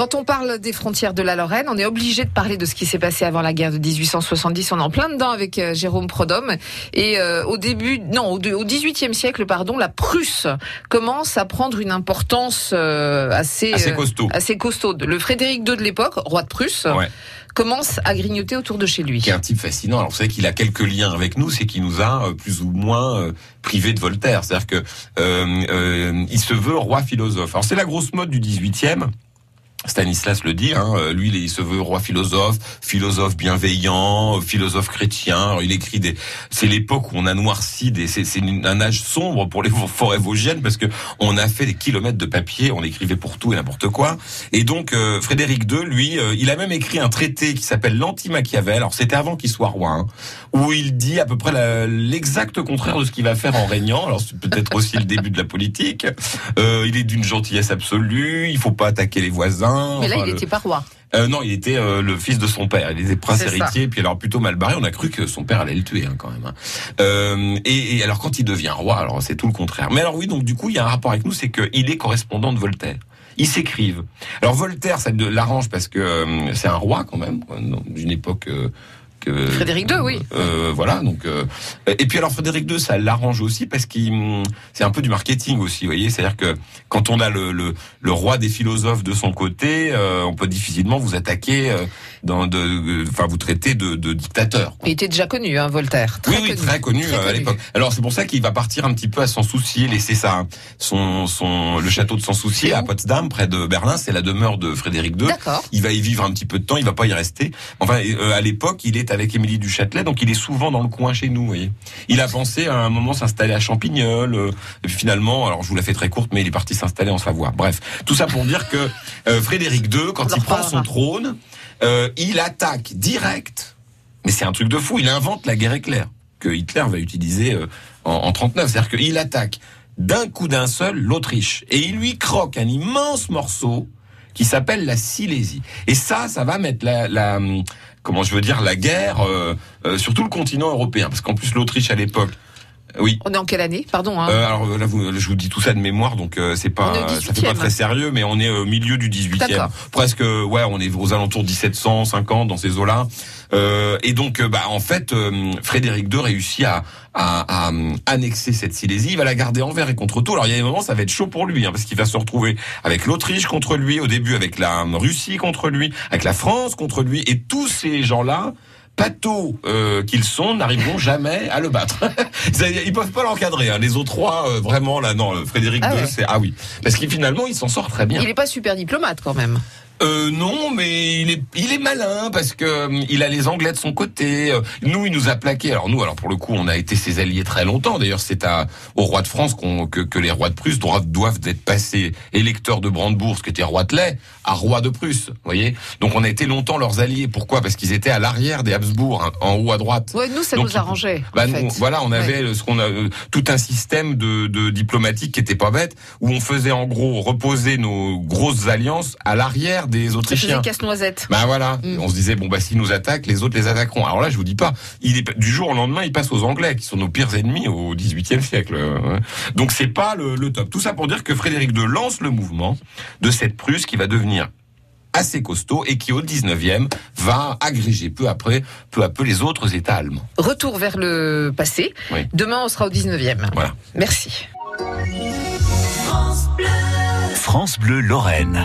Quand on parle des frontières de la Lorraine, on est obligé de parler de ce qui s'est passé avant la guerre de 1870. On est en plein dedans avec euh, Jérôme Prodhomme. Et euh, au début, non, au, au 18e siècle, pardon, la Prusse commence à prendre une importance euh, assez, Assez costaud. assez costaude. Le Frédéric II de l'époque, roi de Prusse, Ouais. commence à grignoter autour de chez lui. qui est un type fascinant. Alors vous savez qu'il a quelques liens avec nous, c'est qu'il nous a plus ou moins privé de Voltaire. C'est-à-dire que il se veut roi philosophe. Alors c'est la grosse mode du 18e. Stanislas le dit, hein, euh, lui il se veut roi philosophe, philosophe bienveillant, philosophe chrétien. Il écrit des, c'est l'époque où on a noirci des, c'est, un âge sombre pour les forêts vosgiennes parce que on a fait des kilomètres de papier, on écrivait pour tout et n'importe quoi. Et donc euh, Frédéric II, lui, euh, il a même écrit un traité qui s'appelle l'anti-Machiavel. Alors c'était avant qu'il soit roi, hein, où il dit à peu près l'exact contraire de ce qu'il va faire en régnant. Alors c'est peut-être aussi le début de la politique. Euh, il est d'une gentillesse absolue. Il faut pas attaquer les voisins. Mais là, Enfin, il le- n'était pas roi. euh, non, il était euh, le fils de son père. Il était prince héritier, puis alors plutôt mal barré. On a cru que son père allait le tuer hein, quand même. hein. Euh, et, et alors quand il devient roi, alors c'est tout le contraire. Mais alors oui, donc du coup, il y a un rapport avec nous, c'est qu'il est correspondant de Voltaire. Ils s'écrivent. Alors Voltaire, ça le- l'arrange parce que euh, c'est un roi quand même, d'une époque. Euh, Frédéric II, oui. Euh, voilà, donc euh, et puis alors Frédéric II, ça l'arrange aussi parce qu'il hum, c'est un peu du marketing aussi, vous voyez, c'est-à-dire que quand on a le, le, le roi des philosophes de son côté, euh, on peut difficilement vous attaquer euh, dans de, euh, enfin vous traiter de, de dictateur. Il était déjà connu, hein, Voltaire. Très oui, très connu Très euh, à l'époque. Alors c'est pour ça qu'il va partir un petit peu à s'en soucier, laisser sa, son, son, le château de s'en soucier à Potsdam, près de Berlin. C'est la demeure de Frédéric II. D'accord. Il va y vivre un petit peu de temps, il va pas y rester. Enfin, euh, à l'époque, il est avec Émilie du Châtelet, donc il est souvent dans le coin chez nous. Voyez. Il a pensé à un moment s'installer à Champignol, euh, et puis finalement, alors je vous la fais très courte, mais il est parti s'installer en Savoie. Bref, tout ça pour dire que euh, Frédéric II, quand il prend son trône, euh, il attaque direct. Mais c'est un truc de fou. Il invente la guerre éclair que Hitler va utiliser en, en 39. C'est-à-dire qu'il attaque d'un coup d'un seul l'Autriche et il lui croque un immense morceau qui s'appelle la Silésie. Et ça, ça va mettre la, la hum, comment je veux dire la guerre euh, euh, sur tout le continent européen, parce qu'en plus l'Autriche à l'époque, oui. On est en quelle année? Pardon. Hein. Euh, alors là, vous, je vous dis tout ça de mémoire, donc euh, c'est pas, ça fait pas 18e. très sérieux, mais on est au milieu du 18e, D'accord. presque, ouais, on est aux alentours de 1750 dans ces eaux-là. Euh, et donc, euh, bah, en fait, euh, Frédéric II réussit à, à, à, euh, annexer cette Silésie. Il va la garder envers et contre tout. Alors, il y a des moments, ça va être chaud pour lui, hein, parce qu'il va se retrouver avec l'Autriche contre lui, au début avec la Russie contre lui, avec la France contre lui, et tous ces gens-là patos euh, qu'ils sont n'arriveront jamais à le battre. Ils peuvent pas l'encadrer. Hein. Les autres trois, euh, vraiment, là, non, euh, Frédéric Ah II, ouais. c'est ah oui, parce qu'il finalement, il s'en sort très bien. Il n'est pas super diplomate quand même. Euh, non, mais il est, il est malin parce que euh, il a les Anglais de son côté. Euh, Nous, il nous a plaqué. Alors nous, alors pour le coup, on a été ses alliés très longtemps. D'ailleurs, c'est à au roi de France qu'on que, que les rois de Prusse doivent, doivent être passés électeurs de Brandebourg, qui était roi de lait, à roi de Prusse. Vous voyez. Donc on a été longtemps leurs alliés. Pourquoi? Parce qu'ils étaient à l'arrière des Habsbourg, hein, en haut à droite. Ouais, nous, ça Donc, nous arrangeait. Bah, en nous, fait. voilà, on avait ce qu'on a euh, tout un système de, de diplomatique qui était pas bête, où on faisait en gros reposer nos grosses alliances à l'arrière des Autrichiens. casse-noisette. Bah voilà, Mm. on se disait bon bah s'ils nous attaquent, les autres les attaqueront. Alors là, je vous dis pas, il est du jour au lendemain, il passe aux Anglais qui sont nos pires ennemis au XVIIIe siècle. euh, ouais. Donc c'est pas le, le top. Tout ça pour dire que Frédéric II lance le mouvement de cette Prusse qui va devenir assez costaud et qui au 19e va agréger peu après peu à peu les autres États allemands. Retour vers le passé. Oui. Demain, on sera au 19e. Voilà. Merci. France Bleu Lorraine.